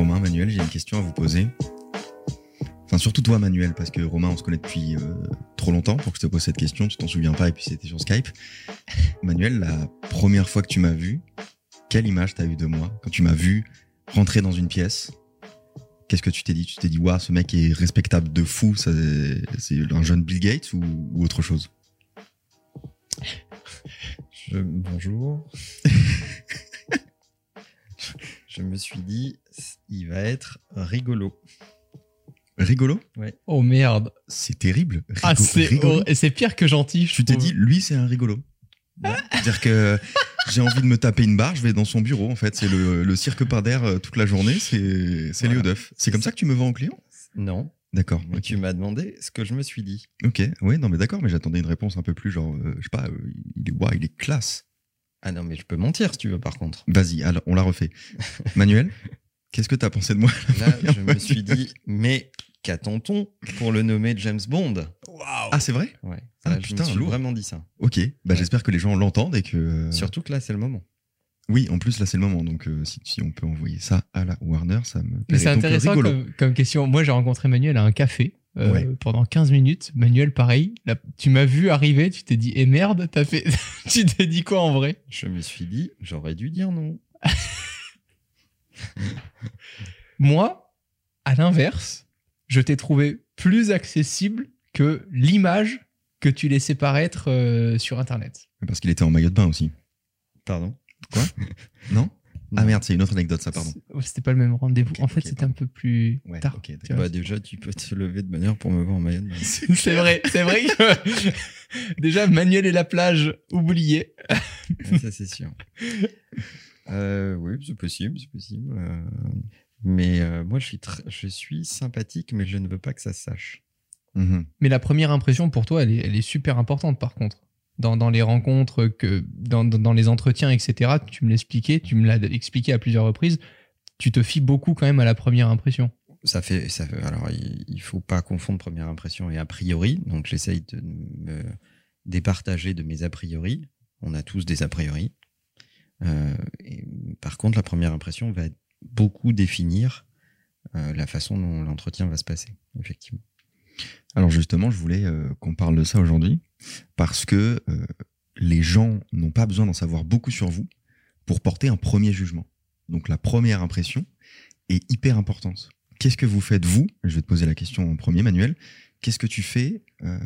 Romain, Manuel, j'ai une question à vous poser. Enfin, surtout toi, Manuel, parce que Romain, on se connaît depuis euh, trop longtemps pour que je te pose cette question. Tu t'en souviens pas et puis c'était sur Skype. Manuel, la première fois que tu m'as vu, quelle image t'as eu de moi quand tu m'as vu rentrer dans une pièce? Qu'est-ce que tu t'es dit? Tu t'es dit, waouh, ce mec est respectable de fou, c'est un jeune Bill Gates ou, autre chose? Bonjour. je me suis dit, il va être rigolo. Rigolo? Oh merde. C'est terrible. Rigo- Ah, c'est rigolo? hor- et c'est pire que gentil. je Tu t'es dit, lui, c'est un rigolo. C'est-à-dire que j'ai envie de me taper une barre, je vais dans son bureau. En fait, c'est le, le cirque par d'air euh, toute la journée. C'est Voilà. Léo Duff. C'est comme ça que tu me vends en client? Non, D'accord. tu m'as demandé ce que je me suis dit. Ok. Ouais, non, mais d'accord, mais j'attendais une réponse un peu plus genre, euh, je sais pas, euh, il est waouh, il est classe. Ah non, mais je peux mentir si tu veux, par contre. Vas-y, on la refait. Manuel, qu'est-ce que t'as pensé de moi Là, je me suis dit, mais qu'attend-on pour le nommer James Bond? Ah, c'est vrai? Ouais, Ah, ça, je putain, me suis lourd. vraiment dit ça. Ok. Bah, Ouais. j'espère que les gens l'entendent et que. euh, Surtout que là, c'est le moment. Oui, en plus là c'est le moment, donc euh, si, si on peut envoyer ça à la Warner, ça me. Mais plairait. c'est euh, intéressant comme, comme question. Moi, j'ai rencontré Manuel à un café euh, Ouais. pendant 15 minutes. Manuel, pareil. Là, tu m'as vu arriver, tu t'es dit, eh merde, t'as fait. tu t'es dit quoi en vrai? Je me suis dit, j'aurais dû dire non. Moi, à l'inverse, je t'ai trouvé plus accessible que l'image que tu laissais paraître euh, sur Internet. Parce qu'il était en maillot de bain aussi. Pardon? Non? Ah merde, c'est une autre anecdote ça, pardon. C'était pas le même rendez-vous. En fait, c'était un peu plus Ouais, tard. Bah déjà, tu peux te lever de manière pour me voir en maillot de bain. C'est vrai, c'est vrai que déjà Manuel et la plage oublié. Ouais, ça, c'est sûr. Euh, oui, c'est possible, c'est possible. euh, Mais euh, moi, je suis, tr- je suis sympathique, mais je ne veux pas que ça se sache. Mhm. Mais la première impression pour toi, elle est, elle est super importante par contre. Dans, dans les rencontres, que, dans, dans- dans les entretiens, etc., tu me l'expliquais, tu me l'as expliqué à plusieurs reprises, tu te fies beaucoup quand même à la première impression. Ça fait, ça fait- alors, il, il faut pas confondre première impression et a priori. Donc, j'essaye de me départager de mes a priori. On a tous des a priori. Euh, et par contre, la première impression va beaucoup définir euh, la façon dont l'entretien va se passer, effectivement. Alors justement, je voulais euh, qu'on parle de ça aujourd'hui parce que euh, les gens n'ont pas besoin d'en savoir beaucoup sur vous pour porter un premier jugement. Donc la première impression est hyper importante. Qu'est-ce que vous faites vous? Je vais te poser la question en premier, Manuel. Qu'est-ce que tu fais,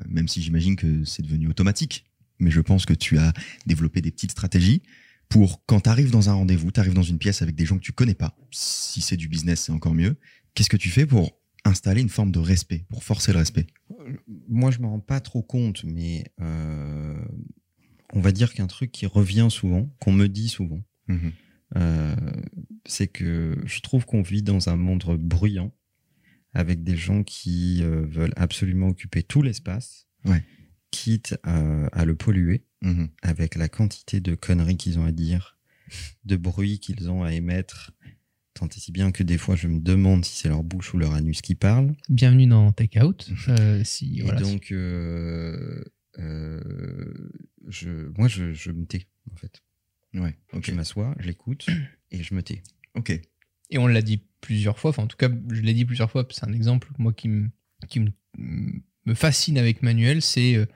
même si j'imagine que c'est devenu automatique, mais je pense que tu as développé des petites stratégies pour quand tu arrives dans un rendez-vous, tu arrives dans une pièce avec des gens que tu connais pas. Si c'est du business, c'est encore mieux. Qu'est-ce que tu fais pour installer une forme de respect, pour forcer le respect? Moi, je me rends pas trop compte, mais euh, on va dire qu'un truc qui revient souvent, qu'on me dit souvent, Mhm. euh, c'est que je trouve qu'on vit dans un monde bruyant, avec des gens qui euh, veulent absolument occuper tout l'espace, Ouais. Quitte à, à le polluer, Mhm. avec la quantité de conneries qu'ils ont à dire, de bruit qu'ils ont à émettre, tant et si bien que des fois je me demande si c'est leur bouche ou leur anus qui parle. Bienvenue dans Take Out. Euh, si, Et voilà. donc, euh, euh, je, moi, je, je me tais, en fait. Ouais. Je m'assois, je l'écoute et je me tais. Ok. Et on l'a dit plusieurs fois, enfin en tout cas je l'ai dit plusieurs fois, c'est un exemple moi qui me, qui me, me fascine avec Manuel, c'est euh,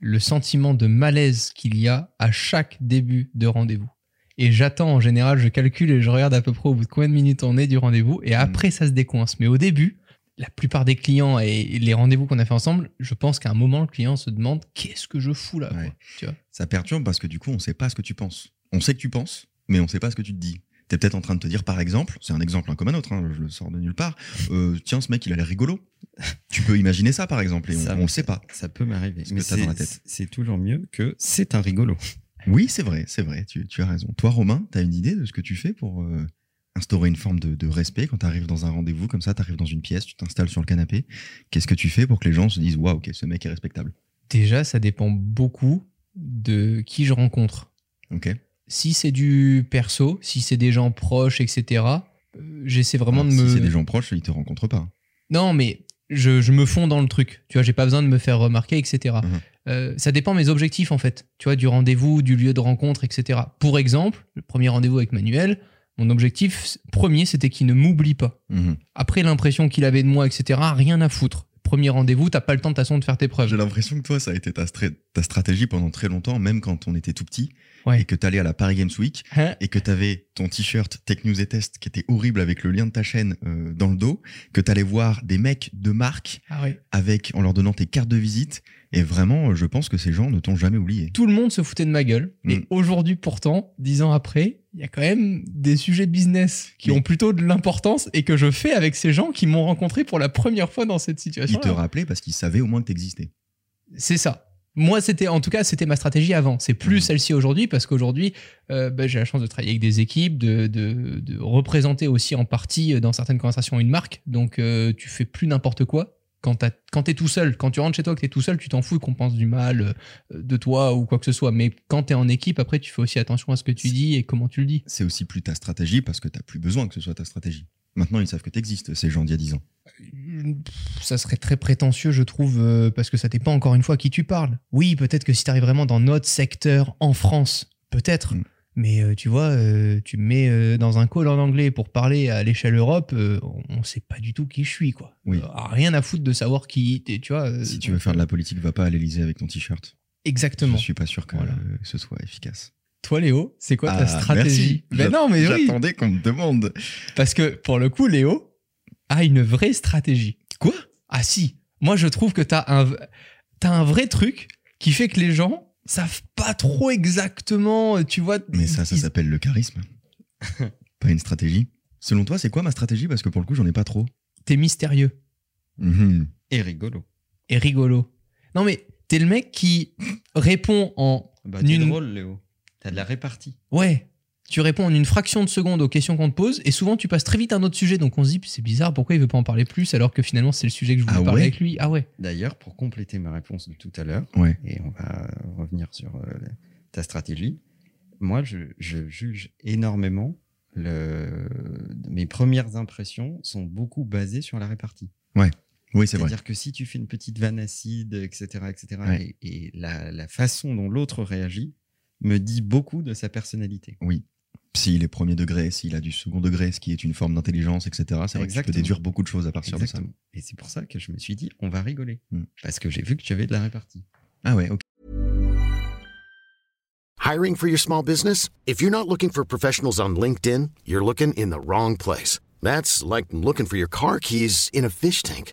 le sentiment de malaise qu'il y a à chaque début de rendez-vous. Et j'attends en général, je calcule et je regarde à peu près au bout de combien de minutes on est du rendez-vous, et après ça se décoince. Mais au début, la plupart des clients et les rendez-vous qu'on a fait ensemble, je pense qu'à un moment le client se demande qu'est-ce que je fous là. quoi Ouais? tu vois? Ça perturbe parce que du coup, on sait pas ce que tu penses. On sait que tu penses, mais on sait pas ce que tu te dis. T'es peut-être en train de te dire, par exemple, c'est un exemple hein, comme un autre, hein, je le sors de nulle part. euh, tiens, ce mec, il a l'air rigolo. tu peux imaginer ça, par exemple, et on, Ça- on le sait pas. Ça peut m'arriver. Ce que Mais t'as dans la c'est- tête. c'est toujours mieux que c'est un rigolo. Oui, c'est vrai, c'est vrai. Tu, tu as raison. Toi, Romain, t'as une idée de ce que tu fais pour euh, instaurer une forme de, de respect quand t'arrives dans un rendez-vous comme ça, t'arrives dans une pièce, tu t'installes sur le canapé? Qu'est-ce que tu fais pour que les gens se disent, waouh, ok, ce mec est respectable? Déjà, ça dépend beaucoup de qui je rencontre. Ok. Si c'est du perso, si c'est des gens proches, etc., euh, j'essaie vraiment Alors, de me. Si c'est des gens proches, ils te rencontrent pas. Non, mais je, je me fonds dans le truc. Tu vois, j'ai pas besoin de me faire remarquer, etc. Mhm. Euh, ça dépend mes objectifs, en fait. Tu vois, du rendez-vous, du lieu de rencontre, etc. Pour exemple, le premier rendez-vous avec Manuel, Mon objectif premier, c'était qu'il ne m'oublie pas. Mhm. Après l'impression qu'il avait de moi, etc., rien à foutre. Premier rendez-vous, t'as pas le temps de toute façon de faire tes preuves. J'ai l'impression que toi, ça a été ta stratégie pendant très longtemps, même quand on était tout petit, Ouais. et que t'allais à la Paris Games Week, Hein et que t'avais ton t-shirt Tech News et Test qui était horrible avec le lien de ta chaîne euh, dans le dos, que t'allais voir des mecs de marque Ah ouais. avec en leur donnant tes cartes de visite, et vraiment, je pense que ces gens ne t'ont jamais oublié. Tout le monde se foutait de ma gueule. Mm. Et aujourd'hui, pourtant, dix ans après, il y a quand même des sujets de business qui ont plutôt de l'importance et que je fais avec ces gens qui m'ont rencontré pour la première fois dans cette situation. Ils te rappelaient parce qu'ils savaient au moins que t'existais. C'est ça. Moi, c'était en tout cas, c'était ma stratégie avant. C'est plus Mhm. celle-ci aujourd'hui parce qu'aujourd'hui, euh, bah, j'ai la chance de travailler avec des équipes, de, de- de représenter aussi en partie euh, dans certaines conversations une marque. Donc, euh, tu fais plus n'importe quoi. Quand, quand t'es tout seul, quand tu rentres chez toi, que t'es tout seul, tu t'en fous qu'on pense du mal euh, de toi ou quoi que ce soit. Mais quand t'es en équipe, après, tu fais aussi attention à ce que tu dis et comment tu le dis. C'est aussi plus ta stratégie parce que t'as plus besoin que ce soit ta stratégie. Maintenant, ils savent que t'existes, ces gens d'il y a 10 ans. Ça serait très prétentieux, je trouve, euh, parce que ça dépend encore une fois à qui tu parles. Oui, peut-être que si tu arrives vraiment dans notre secteur en France, peut-être. Mm. Mais euh, tu vois, euh, tu me mets dans un call en anglais pour parler à l'échelle Europe, on sait pas du tout qui je suis, quoi. Oui. Rien à foutre de savoir qui t'es, tu vois. Si tu veux faire de la politique, va pas à l'Elysée avec ton t-shirt. Exactement. Je suis pas sûr que Voilà. ce soit efficace. Toi, Léo, c'est quoi ta Ah, stratégie merci. Ben non, mais oui, J'attendais qu'on me demande. parce que pour le coup, Léo a une vraie stratégie. Quoi? Ah si, moi je trouve que t'as un, t'as un vrai truc qui fait que les gens savent pas trop exactement, tu vois. Mais ça, ça ils- s'appelle le charisme. pas une stratégie. Selon toi, c'est quoi ma stratégie? Parce que pour le coup, j'en ai pas trop. T'es mystérieux Mhm. Et rigolo. et rigolo. Non mais t'es le mec qui répond en Bah, t'es Une- drôle, Léo. T'as de la répartie. ouais. Tu réponds en une fraction de seconde aux questions qu'on te pose et souvent tu passes très vite à un autre sujet donc on se dit c'est bizarre pourquoi il veut pas en parler plus alors que finalement c'est le sujet que je voulais Ah parler ouais avec lui ah ouais D'ailleurs, pour compléter ma réponse de tout à l'heure, Ouais. et on va revenir sur euh, ta stratégie, moi, je, je juge énormément. Le... Mes premières impressions sont beaucoup basées sur la répartie. Oui, c'est vrai. C'est-à-dire que si tu fais une petite vanne acide, etc., etc., Ouais. et, et la, la façon dont l'autre réagit me dit beaucoup de sa personnalité. Oui. S'il est premier degré, s'il a du second degré, ce qui est une forme d'intelligence, etc., c'est vrai que tu peux Exactement. déduire beaucoup de choses à partir de Exactement. Et c'est pour ça que je me suis dit, on va rigoler. Hmm. Parce que j'ai vu que tu avais de la répartie. ça. Ah ouais, ok. Hiring for your small business? If you're not looking for professionals on LinkedIn, you're looking in the wrong place. That's like looking for your car keys in a fish tank.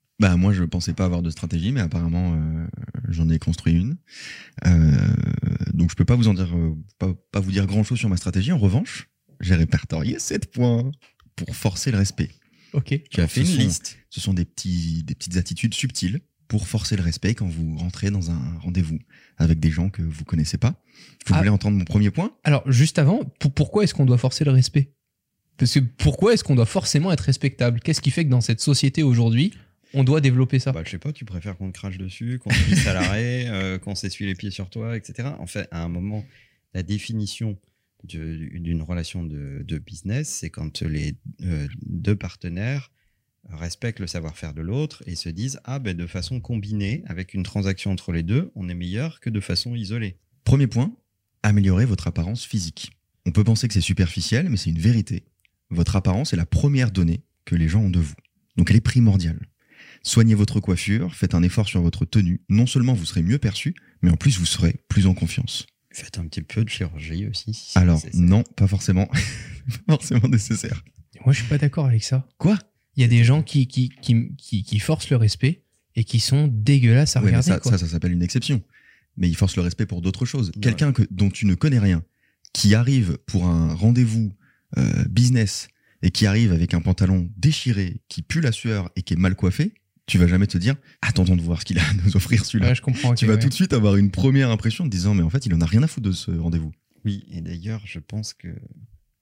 Bah moi, je pensais pas avoir de stratégie, mais apparemment, euh, j'en ai construit une. Euh, donc je peux pas vous en dire, euh, pas, pas vous dire grand chose sur ma stratégie. En revanche, j'ai répertorié 7 points pour forcer le respect. ok Tu as fait une sont- liste. Ce sont des, petits, des petites attitudes subtiles pour forcer le respect quand vous rentrez dans un rendez-vous avec des gens que vous connaissez pas. Vous Ah. voulez entendre mon premier point? Alors, juste avant, pour- pourquoi est-ce qu'on doit forcer le respect? Parce que pourquoi est-ce qu'on doit forcément être respectable? Qu'est-ce qui fait que dans cette société aujourd'hui, on doit développer ça Bah, je sais pas, tu préfères qu'on te crache dessus, qu'on te pisse à l'arrêt, euh, qu'on s'essuie les pieds sur toi, etc. En fait, à un moment, la définition d'une relation de, de business, c'est quand les euh, deux partenaires respectent le savoir-faire de l'autre et se disent ah ben de façon combinée avec une transaction entre les deux, on est meilleur que de façon isolée. Premier point, améliorer votre apparence physique. On peut penser que c'est superficiel, mais c'est une vérité. Votre apparence est la première donnée que les gens ont de vous. Donc elle est primordiale. Soignez votre coiffure, faites un effort sur votre tenue. Non seulement vous serez mieux perçu, mais en plus vous serez plus en confiance. Faites un petit peu de chirurgie aussi. si Alors, nécessaire. non, pas forcément, pas forcément nécessaire. Moi, je suis pas d'accord avec ça. Quoi? Il y a des gens qui, qui, qui, qui, qui forcent le respect et qui sont dégueulasses à Ouais, regarder. ça, quoi. ça, ça s'appelle une exception. Mais il force le respect pour d'autres choses. Ouais. Quelqu'un que, dont tu ne connais rien, qui arrive pour un rendez-vous euh, business et qui arrive avec un pantalon déchiré, qui pue la sueur et qui est mal coiffé, tu vas jamais te dire attendons de voir ce qu'il a à nous offrir celui-là. Ouais, je comprends. tu vas ouais. tout de suite avoir une première impression en te disant mais en fait il en a rien à foutre de ce rendez-vous. Oui, et d'ailleurs, je pense que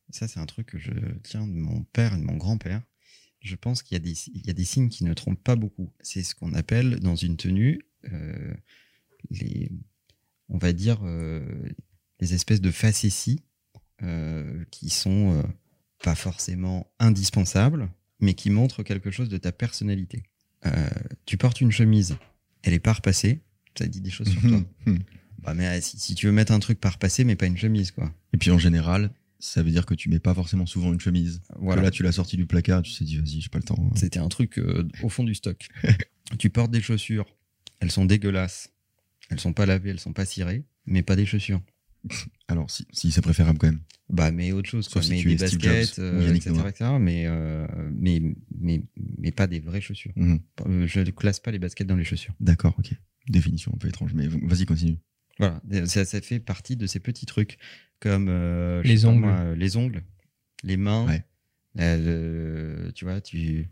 ça, c'est un truc que je tiens de mon père et de mon grand-père. je pense qu'il y, a des- il y a des signes qui ne trompent pas beaucoup. C'est ce qu'on appelle dans une tenue euh, les, on va dire, euh, les espèces de facéties euh, qui sont euh, pas forcément indispensables, mais qui montrent quelque chose de ta personnalité. Euh, tu portes une chemise, elle est pas repassée, ça dit des choses sur toi. Bah, mais euh, si, si tu veux mettre un truc par passé, mais pas une chemise, quoi. Et puis en général, ça veut dire que tu mets pas forcément souvent une chemise. Voilà. Que là, tu l'as sorti du placard, tu t'es dit, vas-y, j'ai pas le temps. C'était un truc euh, au fond du stock. tu portes des chaussures, elles sont dégueulasses, elles sont pas lavées, elles sont pas cirées, mais pas des chaussures. Alors, si, si c'est préférable quand même. Bah, mais autre chose, Sauf quoi. si mais tu des es Steve baskets, Jobs ou euh, Yannick etc., Noah. etc., mais, euh, mais, mais, mais pas des vraies chaussures. Mhm. Euh, Je ne classe pas les baskets dans les chaussures. D'accord, ok. Définition un peu étrange, mais vas-y, continue. Voilà, ça, ça fait partie de ces petits trucs comme euh, je Les sais pas ongles. moi, les ongles, les mains. Ouais. euh, le- tu vois, tu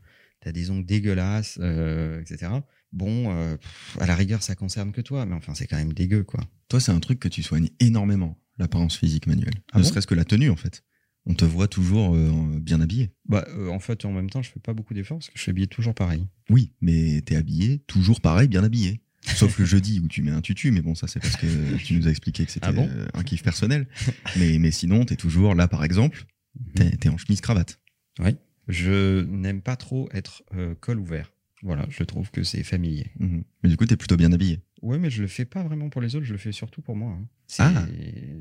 as des ongles dégueulasses, euh, etc. Bon, euh, à la rigueur, ça concerne que toi, mais enfin, c'est quand même dégueu, quoi. Toi, c'est un truc que tu soignes énormément, l'apparence physique manuelle. Ah ne bon serait-ce que la tenue, en fait. On te voit toujours euh, bien habillé. Bah, euh, en fait, en même temps, je fais pas beaucoup d'efforts parce que je suis habillé toujours pareil. Oui, mais t'es habillé, toujours pareil, bien habillé. Sauf le jeudi où tu mets un tutu, mais bon, ça c'est parce que tu nous as expliqué que c'était Ah bon un kiff personnel. mais, mais sinon, t'es toujours là, par exemple, t'es t'es en chemise cravate. Je n'aime pas trop être col ouvert. Voilà, je trouve que c'est familier. Mhm. Mais du coup, t'es plutôt bien habillé. Ouais, mais je le fais pas vraiment pour les autres, je le fais surtout pour moi. hein. C'est Ah.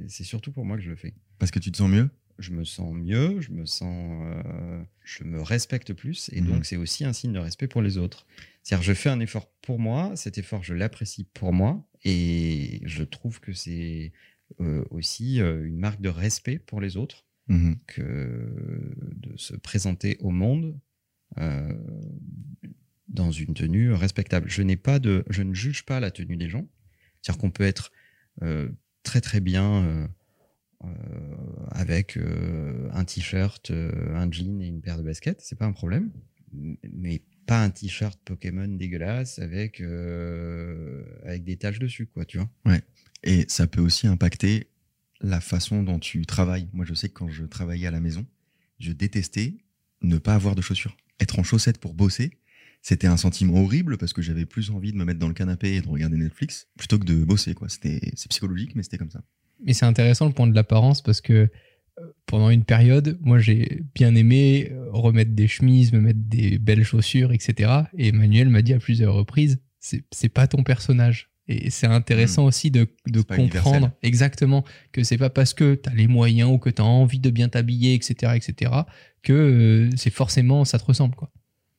c'est surtout pour moi que je le fais. Parce que tu te sens mieux? Je me sens mieux, je me sens, euh, je me respecte plus, et Mhm. donc c'est aussi un signe de respect pour les autres. C'est-à-dire, je fais un effort pour moi, cet effort, je l'apprécie pour moi, et je trouve que c'est euh, aussi euh, une marque de respect pour les autres Mhm. que de se présenter au monde euh, dans une tenue respectable. Je n'ai pas de, je ne juge pas la tenue des gens. C'est-à-dire qu'on peut être euh, très très bien euh, euh, avec un t-shirt, un jean et une paire de baskets, c'est pas un problème. Mais pas un t-shirt Pokémon dégueulasse avec avec des taches dessus, quoi, tu vois. Et ça peut aussi impacter la façon dont tu travailles. Moi, je sais que quand je travaillais à la maison, je détestais ne pas avoir de chaussures. Être en chaussettes pour bosser, c'était un sentiment horrible parce que j'avais plus envie de me mettre dans le canapé et de regarder Netflix plutôt que de bosser. Quoi. C'était, c'est psychologique, mais c'était comme ça. Mais c'est intéressant le point de l'apparence parce que euh, pendant une période, moi j'ai bien aimé euh, remettre des chemises, me mettre des belles chaussures, etc. Et Emmanuel m'a dit à plusieurs reprises, c'est c'est pas ton personnage. Et c'est intéressant aussi de, de Hmm. Comprendre universel. exactement que c'est pas parce que tu as les moyens ou que tu as envie de bien t'habiller, etc., etc., que euh, c'est forcément ça te ressemble. Quoi.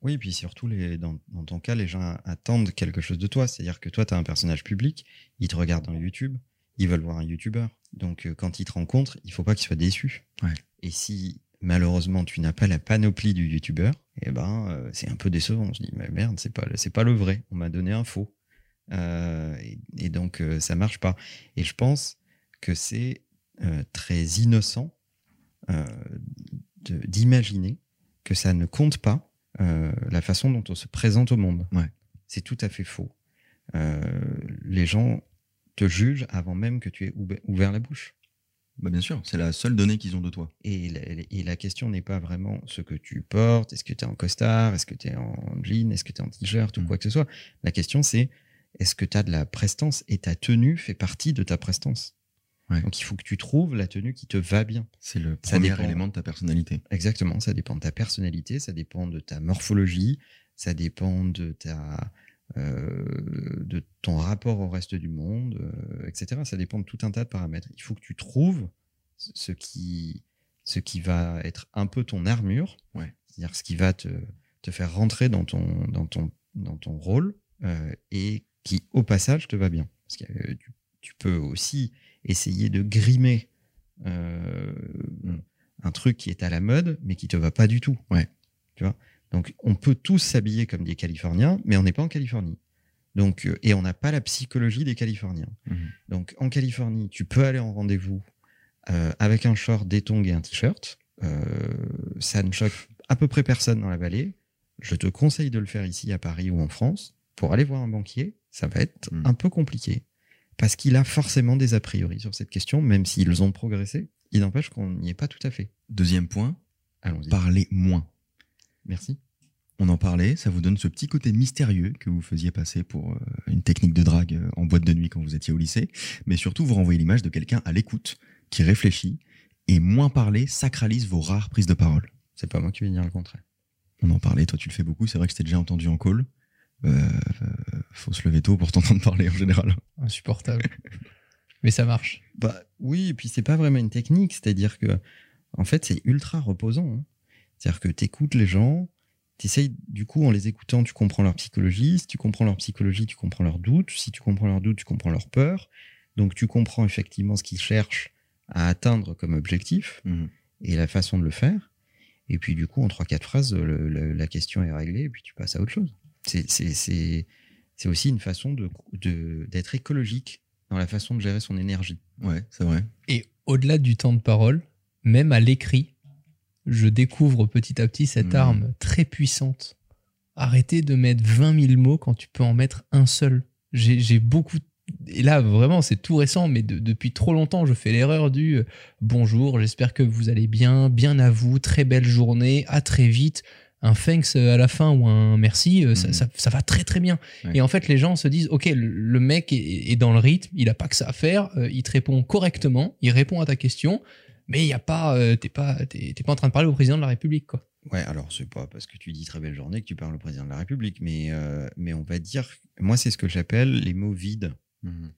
Oui, et puis surtout, les, dans, dans ton cas, les gens attendent quelque chose de toi. C'est-à-dire que toi, tu as un personnage public, ils te regardent dans YouTube, ils veulent voir un YouTuber. Donc, euh, quand ils te rencontrent, il faut pas qu'ils soient déçus. Ouais. Et si, malheureusement, tu n'as pas la panoplie du YouTuber, eh ben, euh, c'est un peu décevant. On se dit, mais merde, c'est pas, c'est pas le vrai. On m'a donné un faux. Euh, et, et donc, euh, ça marche pas. Et je pense que c'est très innocent d'imaginer que ça ne compte pas euh, la façon dont on se présente au monde. Ouais. C'est tout à fait faux. Euh, les gens te jugent avant même que tu aies ouvert la bouche. Bah, bien sûr, c'est la seule donnée qu'ils ont de toi. Et la, et la question n'est pas vraiment ce que tu portes, est-ce que tu es en costard, est-ce que tu es en jean, est-ce que tu es en t-shirt ou Mm. quoi que ce soit. La question c'est est-ce que tu as de la prestance et ta tenue fait partie de ta prestance? Ouais. Donc il faut que tu trouves la tenue qui te va bien. C'est le Ça premier dépend. élément de ta personnalité. Exactement, ça dépend de ta personnalité, ça dépend de ta morphologie, ça dépend de ta euh, de ton rapport au reste du monde, euh, etc. Ça dépend de tout un tas de paramètres. Il faut que tu trouves ce qui ce qui va être un peu ton armure, Ouais. c'est-à-dire ce qui va te, te faire rentrer dans ton dans ton dans ton rôle euh, et qui au passage te va bien. Parce que tu, tu peux aussi essayer de grimer euh, un truc qui est à la mode, mais qui te va pas du tout. Ouais. Tu vois? Donc, on peut tous s'habiller comme des Californiens, mais on n'est pas en Californie. Donc, euh, et on n'a pas la psychologie des Californiens. Mhm. Donc, en Californie, tu peux aller en rendez-vous euh, avec un short, des tongs et un t-shirt. Euh, ça ne choque à peu près personne dans la vallée. Je te conseille de le faire ici à Paris ou en France. Pour aller voir un banquier, ça va être Mhm. un peu compliqué. Parce qu'il a forcément des a priori sur cette question, même s'ils ont progressé. Il n'empêche qu'on n'y est pas tout à fait. Deuxième point, Allons-y. parler moins. Merci. on en parlait, ça vous donne ce petit côté mystérieux que vous faisiez passer pour euh, une technique de drague euh, en boîte de nuit quand vous étiez au lycée, mais surtout vous renvoyez l'image de quelqu'un à l'écoute, qui réfléchit, et moins parler sacralise vos rares prises de parole. C'est pas moi qui vais dire le contraire. On en parlait, toi tu le fais beaucoup, c'est vrai que je t'ai déjà entendu en call. Euh, faut se lever tôt pour t'entendre parler en général. Insupportable. Mais ça marche. Bah oui, et puis c'est pas vraiment une technique, c'est-à-dire que en fait c'est ultra reposant. hein. C'est-à-dire que t'écoutes les gens, t'essayes du coup en les écoutant, tu comprends leur psychologie. Si tu comprends leur psychologie, tu comprends leurs doutes. Si tu comprends leurs doutes, tu comprends leurs peurs. Donc tu comprends effectivement ce qu'ils cherchent à atteindre comme objectif Mhm. et la façon de le faire. Et puis du coup, en trois quatre phrases, le- le- la question est réglée et puis tu passes à autre chose. C'est c'est- c'est c'est aussi une façon de de- d'être écologique dans la façon de gérer son énergie. Ouais, c'est vrai. Et au-delà du temps de parole, même à l'écrit, je découvre petit à petit cette Mhm. arme très puissante. Arrêtez de mettre 20 000 mots quand tu peux en mettre un seul. J'ai j'ai beaucoup. Et là, vraiment, c'est tout récent, mais de- depuis trop longtemps, je fais l'erreur du euh, bonjour, j'espère que vous allez bien, bien à vous, très belle journée, à très vite. Un thanks à la fin ou un merci, euh, ça, Mhm. ça- ça va très très bien. Ouais. Et en fait, les gens se disent, ok, le, le mec est, est dans le rythme, il a pas que ça à faire, euh, il te répond correctement, il répond à ta question, mais il y a pas, euh, t'es pas, t'es t'es pas en train de parler au président de la République, quoi. Ouais, alors c'est pas parce que tu dis très belle journée que tu parles au président de la République, mais, euh, mais on va dire, moi c'est ce que j'appelle les mots vides. Mhm.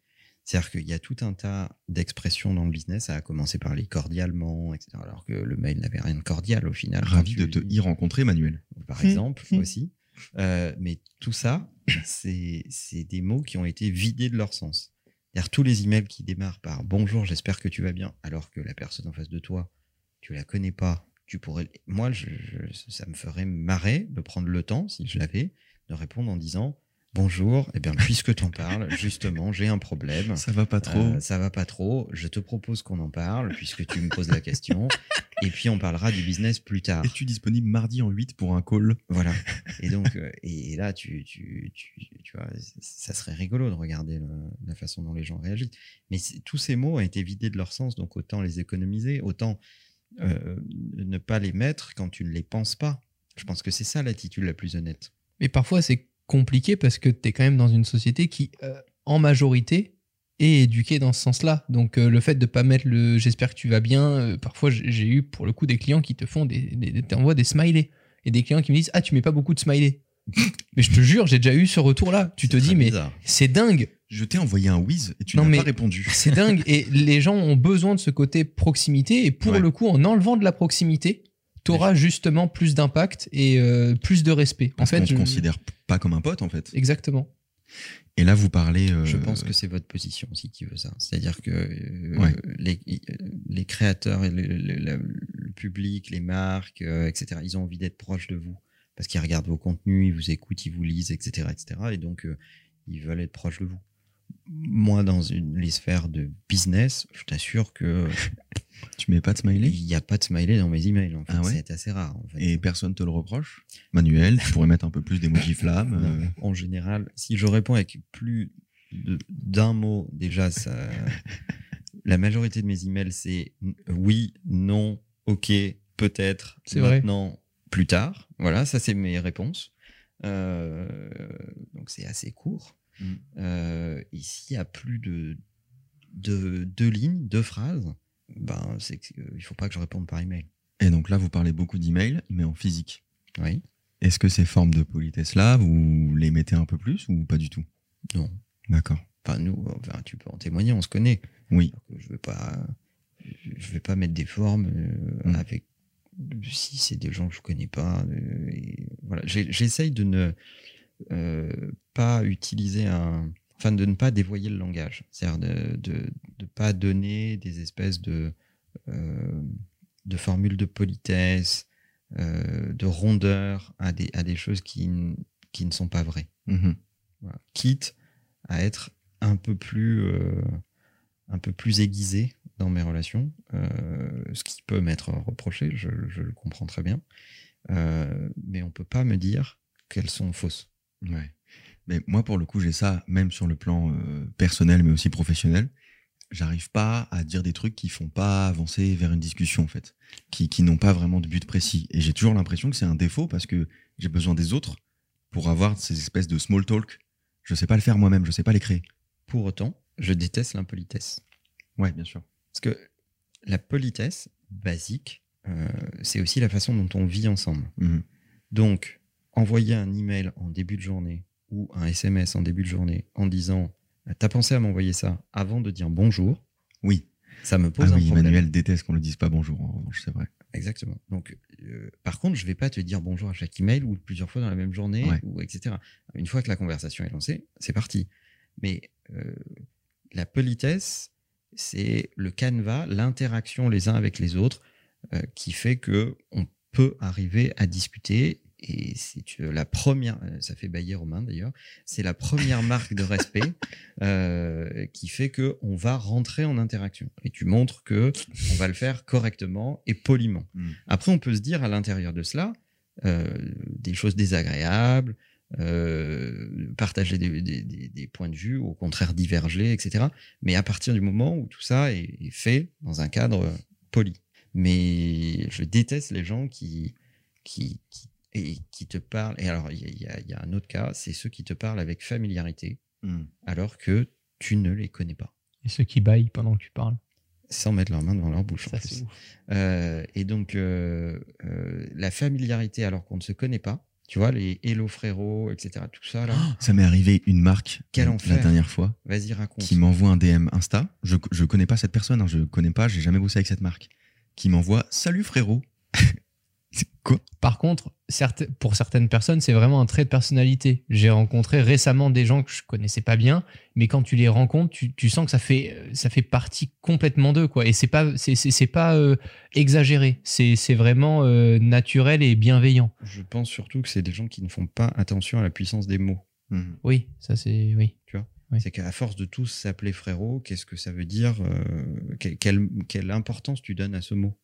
C'est-à-dire qu'il y a tout un tas d'expressions dans le business, ça a commencé par les cordialement, etc. Alors que le mail n'avait rien de cordial au final. Ravi de te y rencontrer, Manuel. par exemple, aussi. Euh, mais tout ça, c'est c'est des mots qui ont été vidés de leur sens. C'est-à-dire tous les emails qui démarrent par bonjour, j'espère que tu vas bien, alors que la personne en face de toi, tu la connais pas, tu pourrais. Moi, je, je- ça me ferait marrer de prendre le temps, si je l'avais, de répondre en disant bonjour, eh bien, puisque t'en parles, justement, j'ai un problème. Ça va pas trop. Euh, ça va pas trop. Je te propose qu'on en parle puisque tu me poses la question. Et puis on parlera du business plus tard. Es-tu disponible mardi en 8 pour un call? Voilà. Et donc, euh, et, et là, tu, tu, tu, tu vois, ça serait rigolo de regarder le- la façon dont les gens réagissent. Mais c'est- tous ces mots ont été vidés de leur sens, donc autant les économiser, autant euh, ne pas les mettre quand tu ne les penses pas. Je pense que c'est ça l'attitude la plus honnête. Mais parfois, c'est compliqué parce que t'es quand même dans une société qui, euh, en majorité, est éduquée dans ce sens-là. Donc, euh, le fait de pas mettre le j'espère que tu vas bien, euh, parfois, j'ai eu pour le coup des clients qui te font des, des, des- t'envoient des smileys. Et des clients qui me disent Ah, tu mets pas beaucoup de smileys. mais je te jure, j'ai déjà eu ce retour-là. Tu te dis, mais c'est dingue. Je t'ai envoyé un whiz et tu n'as pas répondu. C'est dingue. Et les gens ont besoin de ce côté proximité. Et pour Ouais. le coup, en enlevant de la proximité, tu auras justement plus d'impact et euh, plus de respect. Parce en fait, te je- considère pas comme un pote, en fait. Exactement. Et là, vous parlez. euh, Je pense que c'est votre position aussi qui veut ça. C'est-à-dire que euh, Ouais. les, les créateurs, et le, le- le- le public, les marques, euh, etc., ils ont envie d'être proches de vous parce qu'ils regardent vos contenus, ils vous écoutent, ils vous lisent, etc., etc. Et donc, euh, ils veulent être proches de vous. Moi, dans une, les sphères de business, je t'assure que Tu mets pas de smiley? il n'y a pas de smiley dans mes emails. En fait, Ah ouais? C'est assez rare. En fait. et personne te le reproche? Manuel, tu pourrais mettre un peu plus d'emoji flamme. euh, en général, si je réponds avec plus d'un mot, déjà, ça, la majorité de mes emails, c'est oui, non, ok, peut-être, C'est vrai. maintenant, plus tard. Voilà, ça, c'est mes réponses. Euh, donc, c'est assez court. Mm. Euh, et s'il y a plus de, de deux lignes, deux phrases, ben, c'est qu'il ne faut pas que je réponde par email. Et donc là, vous parlez beaucoup d'emails, mais en physique. Oui. Est-ce que ces formes de politesse là, vous les mettez un peu plus ou pas du tout? Non. D'accord. Enfin, nous, enfin, tu peux en témoigner, on se connaît. Oui. Alors je veux pas je vais pas mettre des formes euh, Mm. avec si c'est des gens que je connais pas euh, et voilà j'essaye de ne euh, pas utiliser un enfin de ne pas dévoyer le langage c'est-à-dire de, de de pas donner des espèces de euh, de formules de politesse euh, de rondeur à des à des choses qui qui ne sont pas vraies Mhm. voilà. quitte à être un peu plus euh, un peu plus aiguisé dans mes relations, euh, ce qui peut m'être reproché, je, je le comprends très bien, Euh, mais on peut pas me dire qu'elles sont fausses. Ouais. Mais moi, pour le coup, j'ai ça, même sur le plan euh, personnel, mais aussi professionnel. j'arrive pas à dire des trucs qui font pas avancer vers une discussion en fait, qui, qui n'ont pas vraiment de but précis. Et j'ai toujours l'impression que c'est un défaut parce que j'ai besoin des autres pour avoir ces espèces de small talk. Je sais pas le faire moi-même, je sais pas les créer. Pour autant, je déteste l'impolitesse. Ouais, bien sûr. Parce que la politesse basique, euh, c'est aussi la façon dont on vit ensemble. Mhm. Donc, envoyer un email en début de journée ou un SMS en début de journée en disant T'as pensé à m'envoyer ça avant de dire bonjour? Oui. Ça me Ah pose un oui, problème. Emmanuel déteste qu'on le dise pas bonjour, en revanche, c'est vrai. Exactement. Donc, euh, par contre, je vais pas te dire bonjour à chaque email ou plusieurs fois dans la même journée, Ouais. ou etc. Une fois que la conversation est lancée, c'est parti. Mais euh, la politesse, c'est le canevas, l'interaction les uns avec les autres, euh, qui fait que on peut arriver à discuter. Et c'est la première, euh, ça fait bailler Romain d'ailleurs, c'est la première marque de respect euh, qui fait que on va rentrer en interaction. Et tu montres que on va le faire correctement et poliment. Mm. Après, on peut se dire à l'intérieur de cela euh, des choses désagréables, euh, partager des, des- des- des points de vue, au contraire diverger, etc. Mais à partir du moment où tout ça est, est fait dans un cadre poli. Mais je déteste les gens qui, qui, qui, et qui te parlent. Et alors, il y y, a- il y a un autre cas, c'est ceux qui te parlent avec familiarité Mm. alors que tu ne les connais pas, Et ceux qui baillent pendant que tu parles. sans mettre leurs mains devant leur bouche. en plus. Euh, et donc, euh, euh, la familiarité alors qu'on ne se connaît pas, tu vois, les hello frérot, etc., tout ça, là, Ça m'est arrivé une marque Quel enfer. la dernière fois vas-y, raconte. qui m'envoie un DM Insta. Je, je connais pas cette personne, hein, je connais pas, j'ai jamais bossé avec cette marque. Qui m'envoie Salut frérot. Par contre, certes- pour certaines personnes, c'est vraiment un trait de personnalité. J'ai rencontré récemment des gens que je connaissais pas bien, mais quand tu les rencontres, tu, tu sens que ça fait, ça fait partie complètement d'eux, quoi. Et c'est pas, c'est, c'est- c'est pas euh, exagéré. C'est, c'est vraiment euh, naturel et bienveillant. Je pense surtout que c'est des gens qui ne font pas attention à la puissance des mots. Mhm. Oui, ça c'est, oui. Oui. C'est qu'à force de tous s'appeler frérot, qu'est-ce que ça veut dire euh, que- quelle, quelle importance tu donnes à ce mot?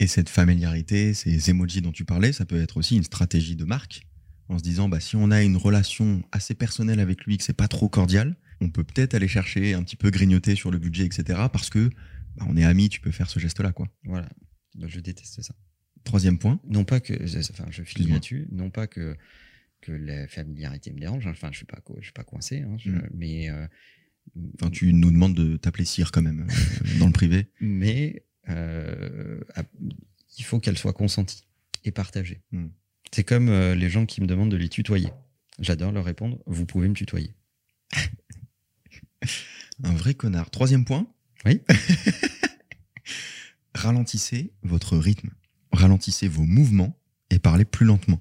Et cette familiarité, ces emojis dont tu parlais, ça peut être aussi une stratégie de marque. En se disant, bah, si on a une relation assez personnelle avec lui, que c'est pas trop cordial, on peut peut-être aller chercher un petit peu grignoter sur le budget, etc. Parce que bah, on est amis, tu peux faire ce geste-là, quoi. Voilà. Bah, je déteste ça. Troisième point. Non pas que, enfin, je finis là-dessus, non pas que, que la familiarité me dérange, hein. enfin, je suis pas, je suis pas coincé, hein, je- Mm. mais, euh, Enfin, tu nous demandes de t'appeler Cyr quand même euh, dans le privé. mais euh, il faut qu'elle soit consentie et partagée. Mm. C'est comme euh, les gens qui me demandent de les tutoyer. J'adore leur répondre, vous pouvez me tutoyer. Un vrai connard. Troisième point. Oui. Ralentissez votre rythme. Ralentissez vos mouvements et parlez plus lentement.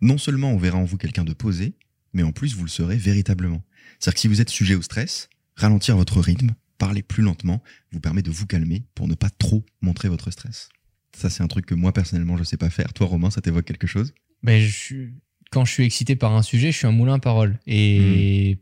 Non seulement on verra en vous quelqu'un de posé, mais en plus vous le serez véritablement. C'est-à-dire que si vous êtes sujet au stress, ralentir votre rythme, parler plus lentement, vous permet de vous calmer pour ne pas trop montrer votre stress. Ça, c'est un truc que moi personnellement je sais pas faire. Toi, Romain, ça t'évoque quelque chose? Ben, je suis- quand je suis excité par un sujet, je suis un moulin à parole. Et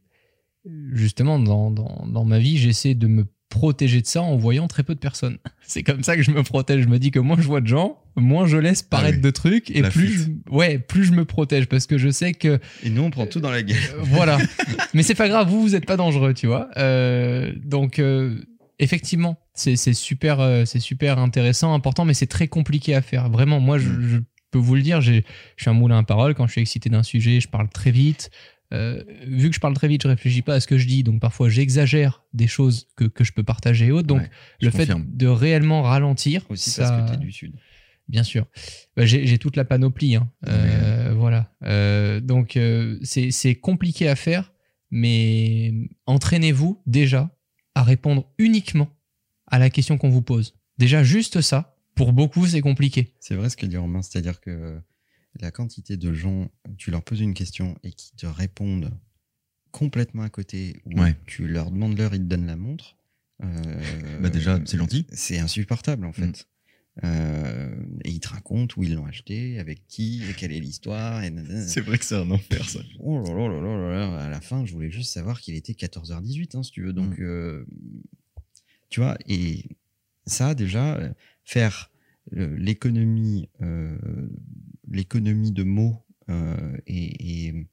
justement, dans, dans, dans ma vie, j'essaie de me protéger de ça en voyant très peu de personnes. C'est comme ça que je me protège. Je me dis que moins je vois de gens, moins je laisse paraître oui. de trucs et plus fuite. je, ouais, plus je me protège parce que je sais que Et nous, on prend tout dans la gueule. euh, voilà. Mais c'est pas grave, vous, vous êtes pas dangereux, tu vois. Euh, donc, euh, effectivement, c'est super, c'est super intéressant, important, mais c'est très compliqué à faire. Vraiment, moi, je, Mm. je peux vous le dire, je suis un moulin à parole. Quand je suis excité d'un sujet, je parle très vite. Euh, vu que je parle très vite, je réfléchis pas à ce que je dis, donc parfois j'exagère des choses que, que je peux partager et autres. Donc, Ouais, le fait de réellement ralentir, Aussi ça- parce que tu es du Sud. Bien sûr. Bah, j'ai toute la panoplie. hein. Euh, Voilà. Euh, donc, c'est c'est compliqué à faire, mais entraînez-vous déjà à répondre uniquement à la question qu'on vous pose. Déjà, juste ça, pour beaucoup, c'est compliqué. C'est vrai ce que dit Romain, c'est-à-dire que la quantité de gens, tu leur poses une question et qui te répondent complètement à côté, ou Ouais. tu leur demandes l'heure, ils te donnent la montre. euh, Bah déjà, c'est gentil. C'est insupportable en fait. Mm. Euh, et ils te racontent où ils l'ont acheté, avec qui, et quelle est l'histoire. Et nanana. vrai que c'est un enfer, ça. Oh là là là là là à la fin, je voulais juste savoir qu'il était 14h18, hein, si tu veux. Donc, Mm. euh, tu vois, et ça, déjà, faire l'économie, l'économie de mots euh, et, et-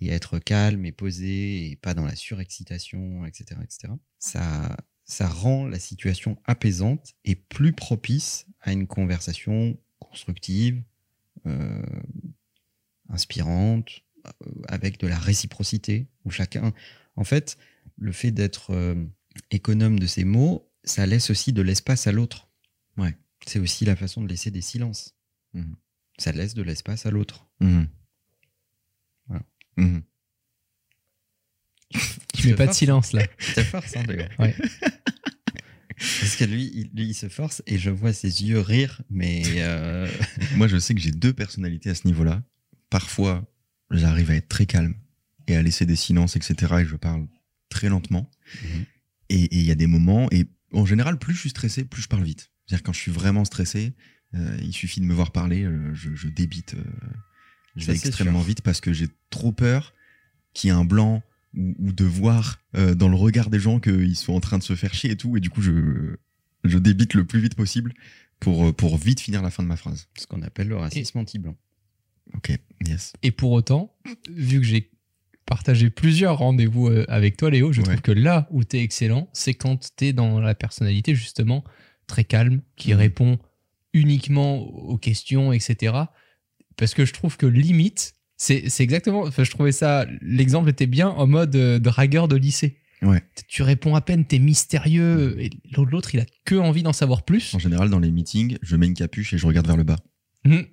et être calme et posé et pas dans la surexcitation, etc., etc. Ça, ça rend la situation apaisante et plus propice à une conversation constructive, euh, inspirante, euh, avec de la réciprocité, où chacun... En fait, le fait d'être euh, économe de ses mots, ça laisse aussi de l'espace à l'autre. Ouais. C'est aussi la façon de laisser des silences. Mhm. Ça laisse de l'espace à l'autre. Mhm. Voilà. Mhm. Tu mets pas de silence là. C'est force, hein, d'ailleurs. Ouais. Parce que lui il, lui, il se force et je vois ses yeux rire, mais euh, Moi, je sais que j'ai deux personnalités à ce niveau-là. Parfois, j'arrive à être très calme et à laisser des silences, etc. Et je parle très lentement. Mhm. Et et il y a des moments, et en général, plus je suis stressé, plus je parle vite. C'est-à-dire quand je suis vraiment stressé, euh, il suffit de me voir parler, euh, je, je débite, euh, je vais extrêmement sûr. vite parce que j'ai trop peur qu'il y ait un blanc ou, ou de voir euh, dans le regard des gens qu'ils sont en train de se faire chier et tout. Et du coup, je, je débite le plus vite possible pour, euh, pour vite finir la fin de ma phrase. ce qu'on appelle le racisme anti-blanc. Ok, yes. Et pour autant, vu que j'ai partagé plusieurs rendez-vous euh, avec toi, Léo, je Ouais. trouve que là où tu es excellent, c'est quand tu es dans la personnalité justement très calme, qui Mhm. répond uniquement aux questions, etc. Parce que je trouve que limite, c'est c'est exactement. Enfin, je trouvais ça. L'exemple était bien en mode euh, dragueur de lycée. Ouais. Tu réponds à peine, t'es mystérieux, et l'autre, il a que envie d'en savoir plus. En général, dans les meetings, je mets une capuche et je regarde vers le bas. Mhm.